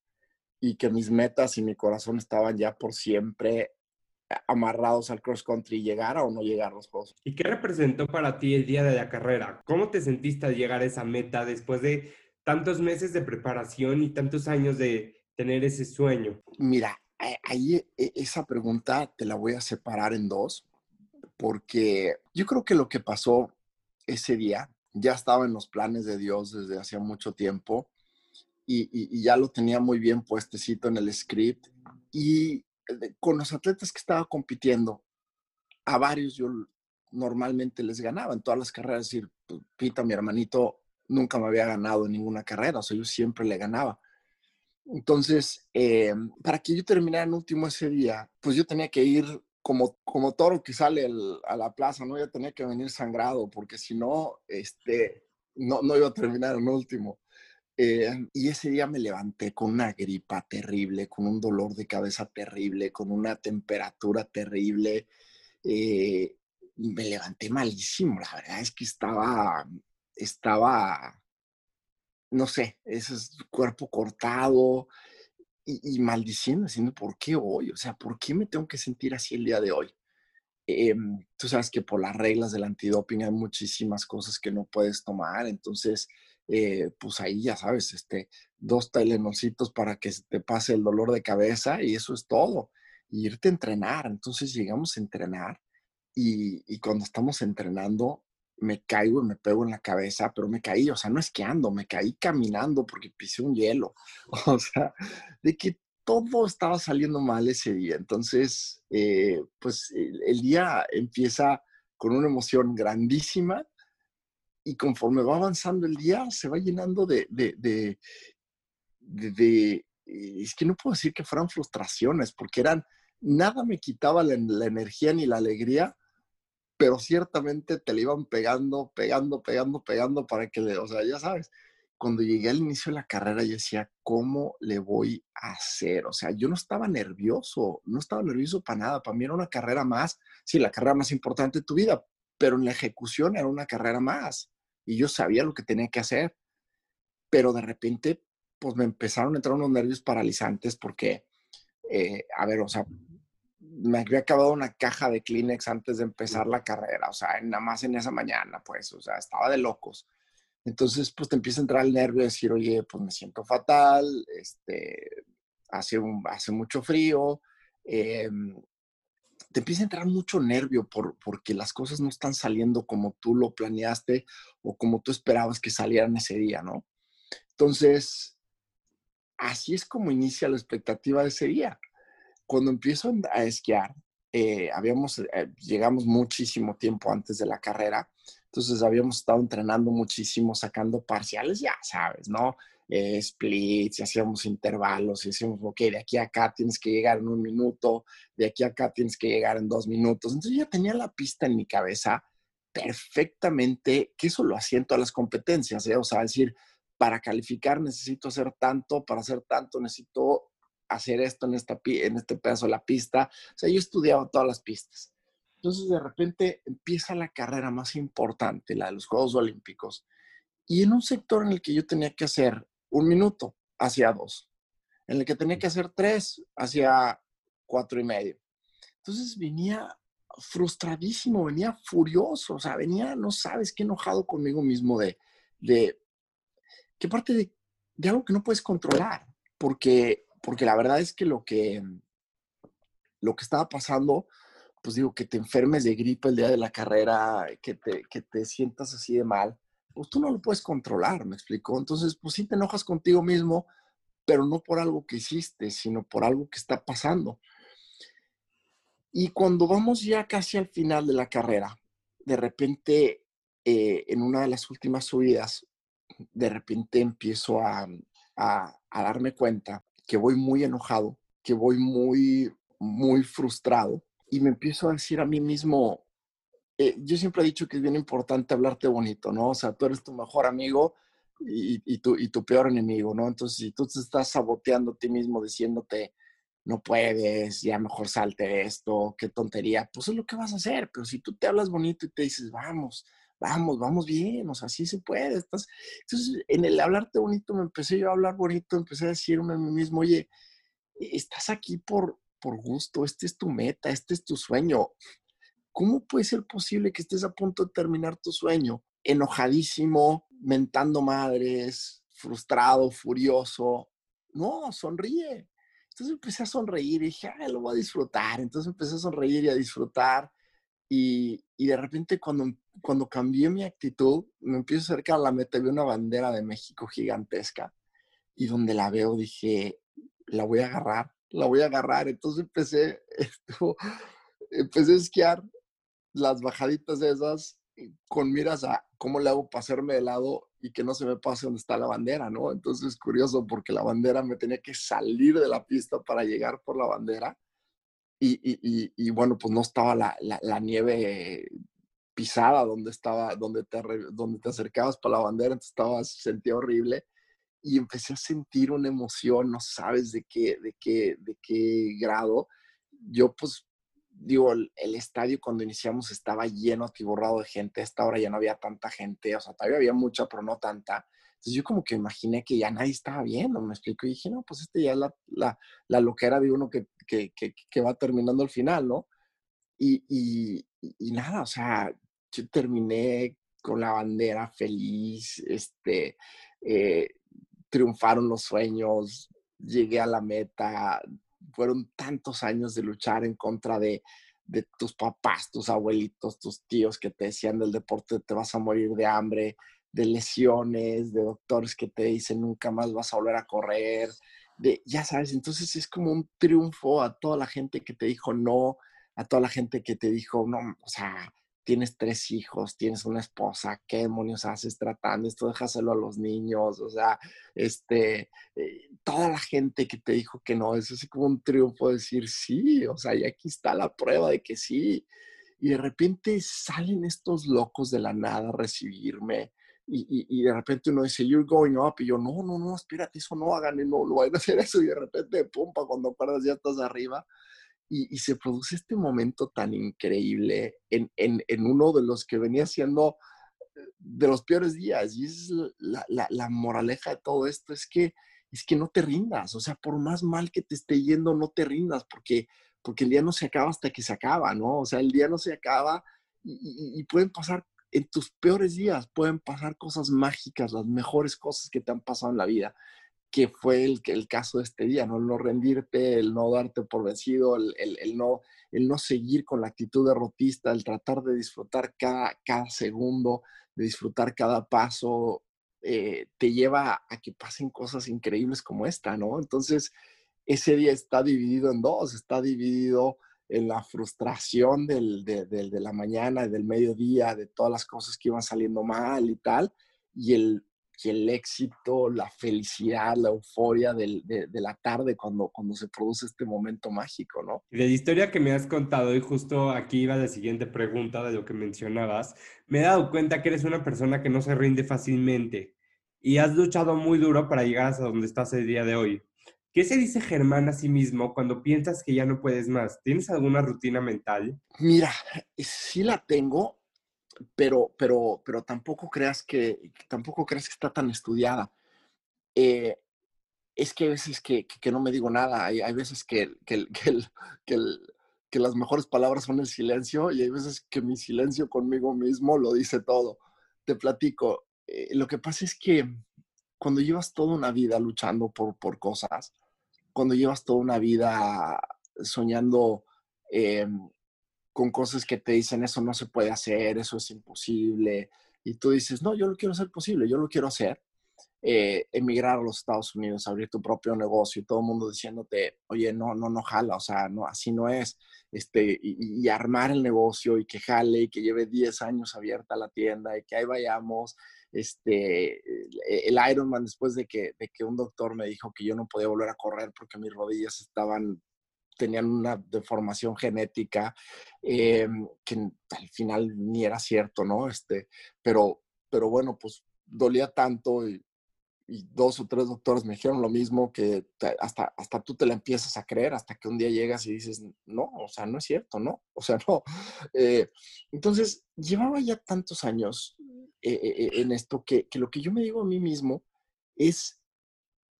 y que mis metas y mi corazón estaban ya por siempre amarrados al cross country, llegar o no llegar los juegos. ¿Y qué representó para ti el día de la carrera? ¿Cómo te sentiste al llegar a esa meta después de tantos meses de preparación y tantos años de tener ese sueño? Mira, ahí e, esa pregunta te la voy a separar en dos, porque yo creo que lo que pasó ese día ya estaba en los planes de Dios desde hacía mucho tiempo y, y ya lo tenía muy bien puestecito en el script y con los atletas que estaba compitiendo, a varios yo normalmente les ganaba en todas las carreras. Es decir, Pita, mi hermanito, nunca me había ganado en ninguna carrera, o sea, yo siempre le ganaba. Entonces, eh, para que yo terminara en último ese día, pues yo tenía que ir como, como toro que sale a la plaza, ¿no? Yo tenía que venir sangrado, porque si no, este, no, no iba a terminar en último. Eh, y ese día me levanté con una gripa terrible, con un dolor de cabeza terrible, con una temperatura terrible. Eh, me levanté malísimo, la verdad es que estaba, estaba, no sé, ese cuerpo cortado y, y, maldiciendo, diciendo, ¿por qué hoy? O sea, ¿por qué me tengo que sentir así el día de hoy? Em, tú sabes que por las reglas del antidoping hay muchísimas cosas que no puedes tomar, entonces eh, pues ahí ya sabes, este, dos telenocitos para que te pase el dolor de cabeza y eso es todo. Irte a entrenar. Entonces llegamos a entrenar y, cuando estamos entrenando me caigo y me pego en la cabeza, pero me caí, o sea, no esquiando, me caí caminando porque pisé un hielo. O sea, de que todo estaba saliendo mal ese día. Entonces, eh, pues el, día empieza con una emoción grandísima y conforme va avanzando el día, se va llenando de, de, de, es que no puedo decir que fueran frustraciones, porque eran, nada me quitaba la, la energía ni la alegría, pero ciertamente te le iban pegando, pegando, pegando, pegando para que le, o sea, ya sabes, cuando llegué al inicio de la carrera, yo decía, ¿cómo le voy a hacer? O sea, yo no estaba nervioso, no estaba nervioso para nada. Para mí era una carrera más, sí, la carrera más importante de tu vida, pero en la ejecución era una carrera más. Y yo sabía lo que tenía que hacer. Pero de repente, pues me empezaron a entrar unos nervios paralizantes porque, eh, a ver, o sea, me había acabado una caja de Kleenex antes de empezar la carrera, o sea, nada más en esa mañana, pues, o sea, estaba de locos. Entonces, pues te empieza a entrar el nervio de decir, oye, pues me siento fatal, este, hace, un, hace mucho frío, em, te empieza a entrar mucho nervio por, porque las cosas no están saliendo como tú lo planeaste o como tú esperabas que salieran ese día, ¿no? Entonces, así es como inicia la expectativa de ese día. Cuando empiezo a esquiar, eh, habíamos, eh, llegamos muchísimo tiempo antes de la carrera entonces habíamos estado entrenando muchísimo, sacando parciales, ya sabes, ¿no? Eh, splits, y hacíamos intervalos, y decíamos, ok, de aquí a acá tienes que llegar en un minuto, de aquí a acá tienes que llegar en dos minutos. Entonces ya tenía la pista en mi cabeza perfectamente, que eso lo hacía en todas las competencias, ¿eh? O sea, decir, para calificar necesito hacer tanto, para hacer tanto necesito hacer esto en, esta, en este pedazo de la pista. O sea, yo estudiaba todas las pistas. Entonces de repente empieza la carrera más importante, la de los Juegos Olímpicos, y en un sector en el que yo tenía que hacer un minuto hacia dos, en el que tenía que hacer tres hacia cuatro y medio. Entonces venía frustradísimo, venía furioso, o sea, venía, no sabes qué enojado conmigo mismo de, de qué parte de, de algo que no puedes controlar, porque, porque la verdad es que lo que, lo que estaba pasando pues digo, que te enfermes de gripe el día de la carrera, que te, que te sientas así de mal, pues tú no lo puedes controlar, ¿me explicó? Entonces, pues sí te enojas contigo mismo, pero no por algo que hiciste, sino por algo que está pasando. Y cuando vamos ya casi al final de la carrera, de repente, eh, en una de las últimas subidas, de repente empiezo a, a, a darme cuenta que voy muy enojado, que voy muy, muy frustrado y me empiezo a decir a mí mismo, eh, yo siempre he dicho que es bien importante hablarte bonito, ¿no? O sea, tú eres tu mejor amigo y, y, tu, y tu peor enemigo, ¿no? Entonces, si tú te estás saboteando a ti mismo diciéndote, no puedes, ya mejor salte de esto, qué tontería, pues es lo que vas a hacer, pero si tú te hablas bonito y te dices, vamos, vamos, vamos bien, o sea, sí se puede. Estás... Entonces, en el hablarte bonito, me empecé yo a hablar bonito, empecé a decirme a mí mismo, oye, estás aquí por, por gusto, este es tu meta, este es tu sueño. ¿Cómo puede ser posible que estés a punto de terminar tu sueño enojadísimo, mentando madres, frustrado, furioso? No, sonríe. Entonces empecé a sonreír y dije, ah, lo voy a disfrutar. Entonces empecé a sonreír y a disfrutar. Y, y, de repente cuando, cuando cambié mi actitud, me empiezo a acercar a la meta, vi una bandera de México gigantesca. Y donde la veo dije, la voy a agarrar la voy a agarrar. Entonces empecé, empecé a esquiar las bajaditas esas con miras a cómo le hago pasarme de lado y que no se me pase donde está la bandera, ¿no? Entonces es curioso porque la bandera me tenía que salir de la pista para llegar por la bandera y, y, y, bueno, pues no estaba la, la, nieve pisada donde estaba, donde te, donde te acercabas para la bandera, entonces estaba, sentía horrible y empecé a sentir una emoción, no sabes de qué, de qué, de qué grado. Yo pues digo, el, estadio cuando iniciamos estaba lleno, atiborrado de gente, a esta hora ya no había tanta gente, o sea, todavía había mucha, pero no tanta. Entonces yo como que imaginé que ya nadie estaba viendo, me explico, y dije, no, pues este ya es la, la, la loquera de uno que, que, que, que, va terminando el final, ¿no? Y, y, y nada, o sea, yo terminé con la bandera feliz, este, eh, triunfaron los sueños, llegué a la meta, fueron tantos años de luchar en contra de, tus papás, tus abuelitos, tus tíos que te decían del deporte te vas a morir de hambre, de lesiones, de doctores que te dicen nunca más vas a volver a correr, de, ya sabes, entonces es como un triunfo a toda la gente que te dijo no, a toda la gente que te dijo, no, o sea, tienes tres hijos, tienes una esposa, ¿qué demonios haces tratando esto? Déjaselo a los niños, o sea, este, eh, toda la gente que te dijo que no, es como un triunfo decir sí, o sea, y aquí está la prueba de que sí. Y de repente salen estos locos de la nada a recibirme. Y, y, de repente uno dice, you're going up. Y yo, no, no, no, espérate, eso no hagan, no, lo vayan a hacer eso. Y de repente, pumpa, cuando acuerdas ya estás arriba y, se produce este momento tan increíble en, en, en, uno de los que venía siendo eh, de los peores días. Y es la, la, la, moraleja de todo esto, es que, es que no te rindas, o sea, por más mal que te esté yendo, no te rindas, porque, porque el día no se acaba hasta que se acaba, ¿no? O sea, el día no se acaba y, y pueden pasar, en tus peores días, pueden pasar cosas mágicas, las mejores cosas que te han pasado en la vida que fue el, el caso de este día, ¿no? El no rendirte, el no darte por vencido, el, el, no, el no seguir con la actitud derrotista, el tratar de disfrutar cada, cada segundo, de disfrutar cada paso, eh, te lleva a que pasen cosas increíbles como esta, ¿no? Entonces, ese día está dividido en dos, está dividido en la frustración del, de, de la mañana, del mediodía, de todas las cosas que iban saliendo mal y tal, y el y el éxito, la felicidad, la euforia de, la tarde cuando, cuando se produce este momento mágico, ¿no? De la historia que me has contado, y justo aquí iba la siguiente pregunta de lo que mencionabas, me he dado cuenta que eres una persona que no se rinde fácilmente y has luchado muy duro para llegar hasta donde estás el día de hoy. ¿Qué se dice Germán a sí mismo cuando piensas que ya no puedes más? ¿Tienes alguna rutina mental? Mira, sí la tengo, pero, pero, pero tampoco creas que, tampoco creas que está tan estudiada. Eh, es que hay veces que, que, no me digo nada, hay, hay veces que, que, que, las mejores palabras son el silencio y hay veces que mi silencio conmigo mismo lo dice todo. Te platico, eh, lo que pasa es que cuando llevas toda una vida luchando por, por cosas, cuando llevas toda una vida soñando eh, con cosas que te dicen eso no se puede hacer, eso es imposible, y tú dices, no, yo lo quiero hacer posible, yo lo quiero hacer. Eh, emigrar a los Estados Unidos, abrir tu propio negocio y todo el mundo diciéndote, oye, no, no, no jala, o sea, no, así no es, este, y, armar el negocio y que jale y que lleve 10 años abierta la tienda y que ahí vayamos, este, el Ironman después de que, de que un doctor me dijo que yo no podía volver a correr porque mis rodillas estaban tenían una deformación genética eh, que al final ni era cierto, ¿no? Este, pero, pero bueno, pues dolía tanto y, dos o tres doctores me dijeron lo mismo que hasta, hasta tú te la empiezas a creer, hasta que un día llegas y dices, no, o sea, no es cierto, ¿no? O sea, no. Eh, entonces, llevaba ya tantos años eh, en esto que, que, lo que yo me digo a mí mismo es,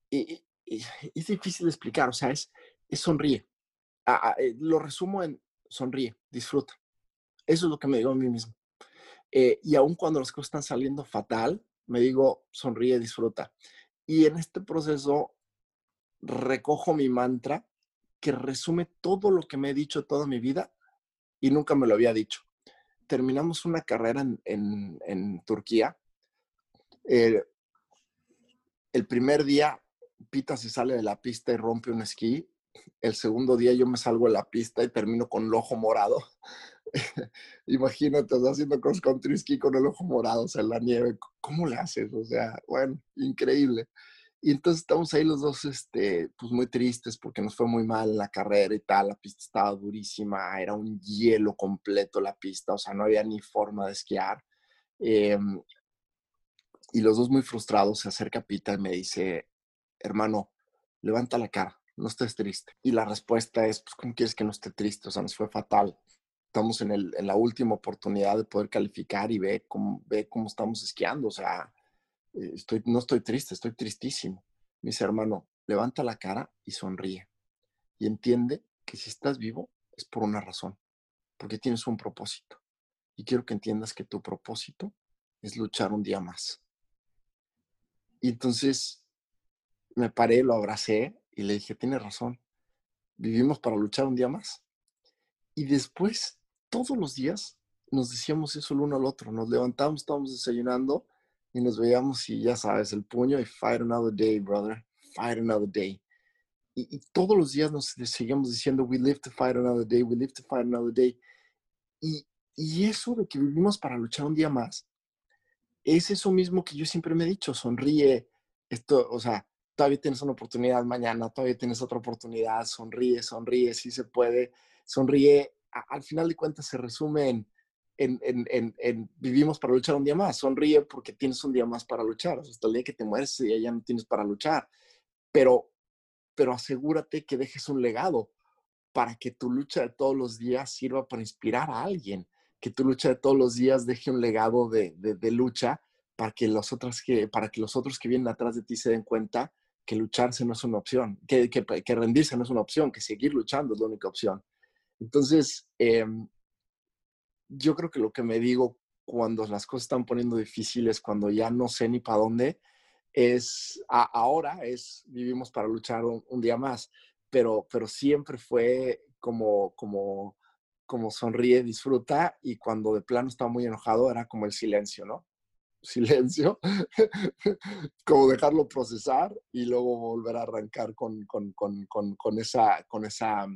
es difícil de explicar, o sea, es, es sonríe. Eh, lo resumo en sonríe, disfruta. Eso es lo que me digo a mí mismo. Eh, y aun cuando las cosas están saliendo fatal, me digo sonríe, disfruta. Y en este proceso recojo mi mantra que resume todo lo que me he dicho toda mi vida y nunca me lo había dicho. Terminamos una carrera en, Turquía. Eh, el primer día, Pita se sale de la pista y rompe un esquí el segundo día yo me salgo de la pista y termino con el ojo morado. Imagínate, haciendo cross country ski con el ojo morado, o sea, en la nieve. ¿Cómo le haces? O sea, bueno, increíble. Y entonces estamos ahí los dos, este, pues muy tristes porque nos fue muy mal la carrera y tal. La pista estaba durísima, era un hielo completo la pista, o sea, no había ni forma de esquiar. Em, y los dos muy frustrados se acerca Pita y me dice, hermano, levanta la cara no estés triste. Y la respuesta es, pues, ¿cómo quieres que no esté triste? O sea, nos fue fatal. Estamos en, el, en la última oportunidad de poder calificar y ve cómo, ve cómo estamos esquiando. O sea, eh, estoy, no estoy triste, estoy tristísimo. Me dice, hermano, levanta la cara y sonríe. Y entiende que si estás vivo es por una razón, porque tienes un propósito. Y quiero que entiendas que tu propósito es luchar un día más. Y entonces me paré, lo abracé y le dije, tiene razón, vivimos para luchar un día más. Y después, todos los días, nos decíamos eso el uno al otro. Nos levantamos, estábamos desayunando y nos veíamos y ya sabes, el puño y fight another day, brother, fight another day. Y, todos los días nos seguíamos diciendo, we live to fight another day, we live to fight another day. Y, y eso de que vivimos para luchar un día más, es eso mismo que yo siempre me he dicho, sonríe, esto, o sea, todavía tienes una oportunidad mañana, todavía tienes otra oportunidad, sonríe, sonríe, si se puede, sonríe, al final de cuentas se resume en, en, en, vivimos para luchar un día más, sonríe porque tienes un día más para luchar, hasta el día que te mueres ya no tienes para luchar, pero, pero asegúrate que dejes un legado para que tu lucha de todos los días sirva para inspirar a alguien que tu lucha de todos los días deje un legado de, lucha para que, los otros que, para que los otros que vienen atrás de ti se den cuenta que lucharse no es una opción, que, rendirse no es una opción, que seguir luchando es la única opción. Entonces, em, yo creo que lo que me digo cuando las cosas están poniendo difíciles, cuando ya no sé ni para dónde, es ahora es vivimos para luchar un, un, día más, pero, pero siempre fue como, como como sonríe, disfruta, y cuando de plano estaba muy enojado era como el silencio, ¿no? Silencio, como dejarlo procesar y luego volver a arrancar con, con, con, con esa, con esa,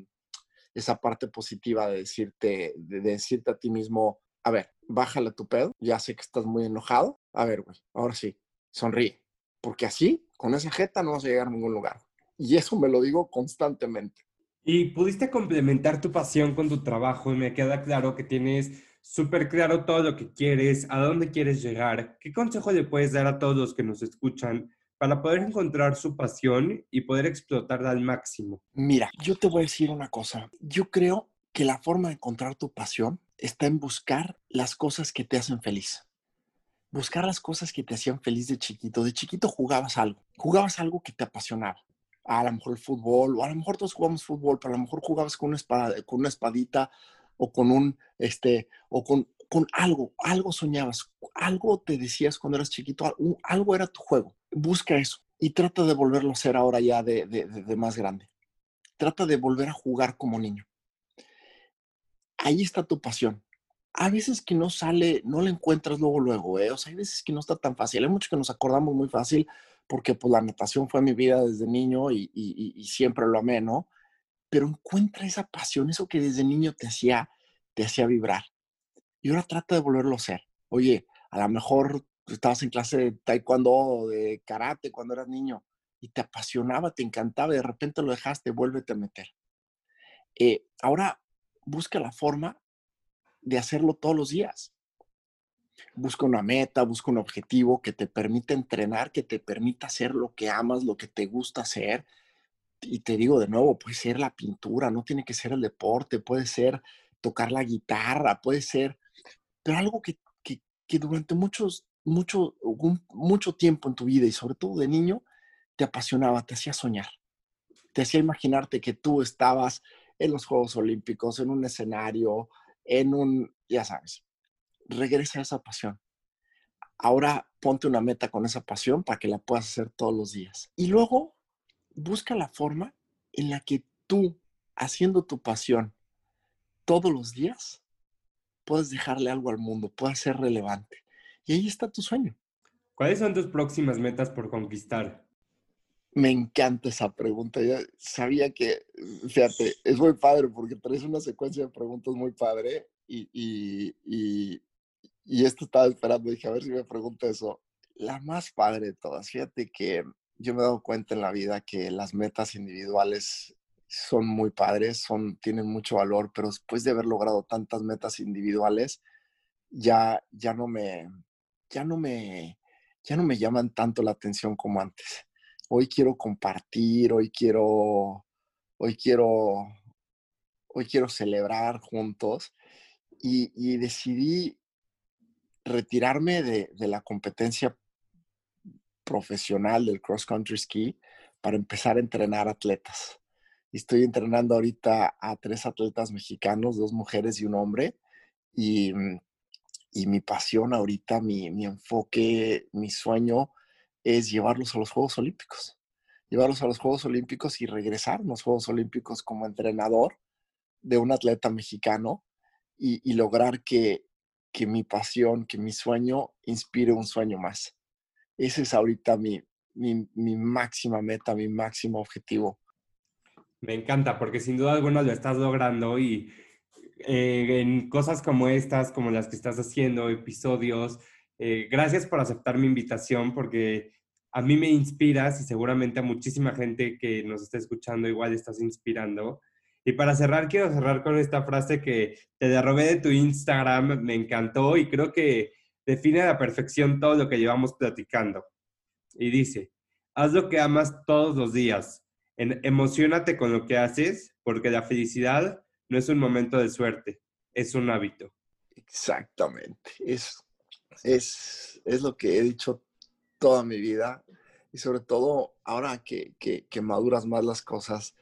esa parte positiva de decirte, de decirte a ti mismo, a ver, bájale tu pedo, ya sé que estás muy enojado, a ver, güey, ahora sí, sonríe, porque así, con esa jeta no vas a llegar a ningún lugar. Y eso me lo digo constantemente. Y pudiste complementar tu pasión con tu trabajo y me queda claro que tienes súper claro todo lo que quieres, a dónde quieres llegar. ¿Qué consejo le puedes dar a todos los que nos escuchan para poder encontrar su pasión y poder explotarla al máximo? Mira, yo te voy a decir una cosa. Yo creo que la forma de encontrar tu pasión está en buscar las cosas que te hacen feliz. Buscar las cosas que te hacían feliz de chiquito. De chiquito jugabas algo, jugabas algo que te apasionaba a lo mejor el fútbol, o a lo mejor todos jugamos fútbol, pero a lo mejor jugabas con una, espada, con una espadita o con un, este, o con, con algo, algo soñabas, algo te decías cuando eras chiquito, algo era tu juego. Busca eso y trata de volverlo a hacer ahora ya de, de, más grande. Trata de volver a jugar como niño. Ahí está tu pasión. A veces que no sale, no la encuentras luego, luego, ¿eh? O sea, hay veces que no está tan fácil. Hay muchos que nos acordamos muy fácil porque pues la natación fue mi vida desde niño y, siempre lo amé, ¿no? Pero encuentra esa pasión, eso que desde niño te hacía, te hacía vibrar. Y ahora trata de volverlo a ser. Oye, a lo mejor estabas en clase de taekwondo de karate cuando eras niño y te apasionaba, te encantaba, y de repente lo dejaste, vuélvete a meter. Eh, ahora busca la forma de hacerlo todos los días busca una meta, busca un objetivo que te permita entrenar, que te permita hacer lo que amas, lo que te gusta hacer. Y te digo de nuevo, puede ser la pintura, no tiene que ser el deporte, puede ser tocar la guitarra, puede ser, pero algo que, que, que durante muchos, mucho, mucho tiempo en tu vida y sobre todo de niño, te apasionaba, te hacía soñar, te hacía imaginarte que tú estabas en los Juegos Olímpicos, en un escenario, en un, ya sabes, regresa a esa pasión. Ahora ponte una meta con esa pasión para que la puedas hacer todos los días. Y luego busca la forma en la que tú, haciendo tu pasión todos los días, puedes dejarle algo al mundo, puedas ser relevante. Y ahí está tu sueño. ¿Cuáles son tus próximas metas por conquistar? Me encanta esa pregunta. Ya sabía que, fíjate, es muy padre porque traes una secuencia de preguntas muy padre y, y esto estaba esperando, dije, a ver si me pregunta eso. La más padre de todas, fíjate que yo me he dado cuenta en la vida que las metas individuales son muy padres, son, tienen mucho valor, pero después de haber logrado tantas metas individuales, ya, ya no me, ya no me, ya no me llaman tanto la atención como antes. Hoy quiero compartir, hoy quiero, hoy quiero, hoy quiero celebrar juntos y, y decidí retirarme de, la competencia profesional del cross country ski para empezar a entrenar atletas. Estoy entrenando ahorita a tres atletas mexicanos, dos mujeres y un hombre. Y, mm, mi pasión ahorita, mi, mi, enfoque, mi sueño es llevarlos a los Juegos Olímpicos. Llevarlos a los Juegos Olímpicos y regresar a los Juegos Olímpicos como entrenador de un atleta mexicano y lograr que, que mi pasión, que mi sueño inspire un sueño más. Ese es ahorita mi, mi, máxima meta, mi máximo objetivo. Me encanta, porque sin duda alguna lo estás logrando y eh, en cosas como estas, como las que estás haciendo, episodios. Eh, gracias por aceptar mi invitación porque a mí me inspiras y seguramente a muchísima gente que nos está escuchando igual estás inspirando. Y para cerrar, quiero cerrar con esta frase que te derrobé de tu Instagram, me encantó y creo que define a la perfección todo lo que llevamos platicando. Y dice, haz lo que amas todos los días, en, emocionate con lo que haces, porque la felicidad no es un momento de suerte, es un hábito. Exactamente, es, es, es lo que he dicho toda mi vida y sobre todo ahora que, que, que maduras más las cosas,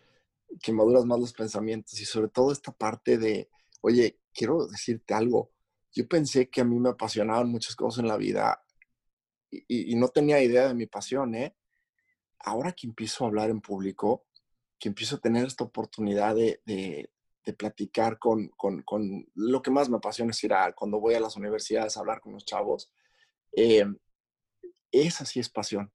que maduras más los pensamientos y sobre todo esta parte de, oye, quiero decirte algo. Yo pensé que a mí me apasionaban muchas cosas en la vida y, no tenía idea de mi pasión, ¿eh? Ahora que empiezo a hablar en público, que empiezo a tener esta oportunidad de, de, platicar con, con, con, lo que más me apasiona es ir a, cuando voy a las universidades a hablar con los chavos, eh, esa sí es pasión.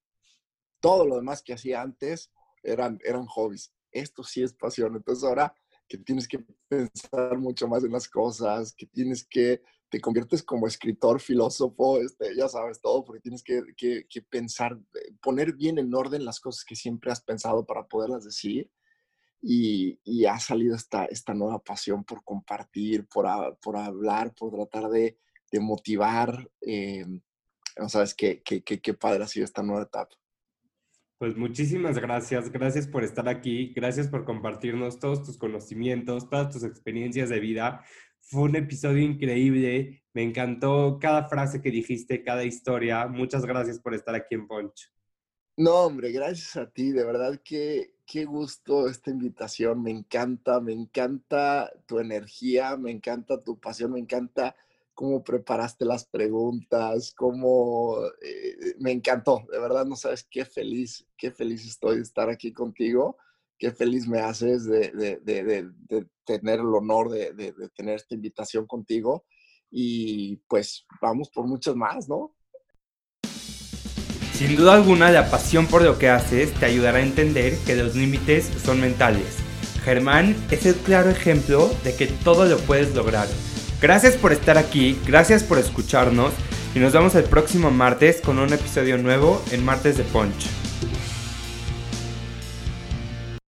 Todo lo demás que hacía antes eran, eran hobbies esto sí es pasión. Entonces ahora que tienes que pensar mucho más en las cosas, que tienes que, te conviertes como escritor, filósofo, este, ya sabes todo, porque tienes que, que, pensar, eh, poner bien en orden las cosas que siempre has pensado para poderlas decir. Y, y ha salido esta, esta nueva pasión por compartir, por, por hablar, por tratar de, de motivar. Eh, sabes qué, qué, qué, qué padre ha sido esta nueva etapa. Pues muchísimas gracias, gracias por estar aquí, gracias por compartirnos todos tus conocimientos, todas tus experiencias de vida. Fue un episodio increíble, me encantó cada frase que dijiste, cada historia. Muchas gracias por estar aquí en Poncho. No, hombre, gracias a ti, de verdad que qué gusto esta invitación, me encanta, me encanta tu energía, me encanta tu pasión, me encanta cómo preparaste las preguntas, cómo eh, me encantó, de verdad no sabes qué feliz, qué feliz estoy de estar aquí contigo, qué feliz me haces de, de tener el honor de, tener esta invitación contigo y pues vamos por muchas más, ¿no? Sin duda alguna, la pasión por lo que haces te ayudará a entender que los límites son mentales. Germán es el claro ejemplo de que todo lo puedes lograr Gracias por estar aquí, gracias por escucharnos y nos vemos el próximo martes con un episodio nuevo en Martes de Punch.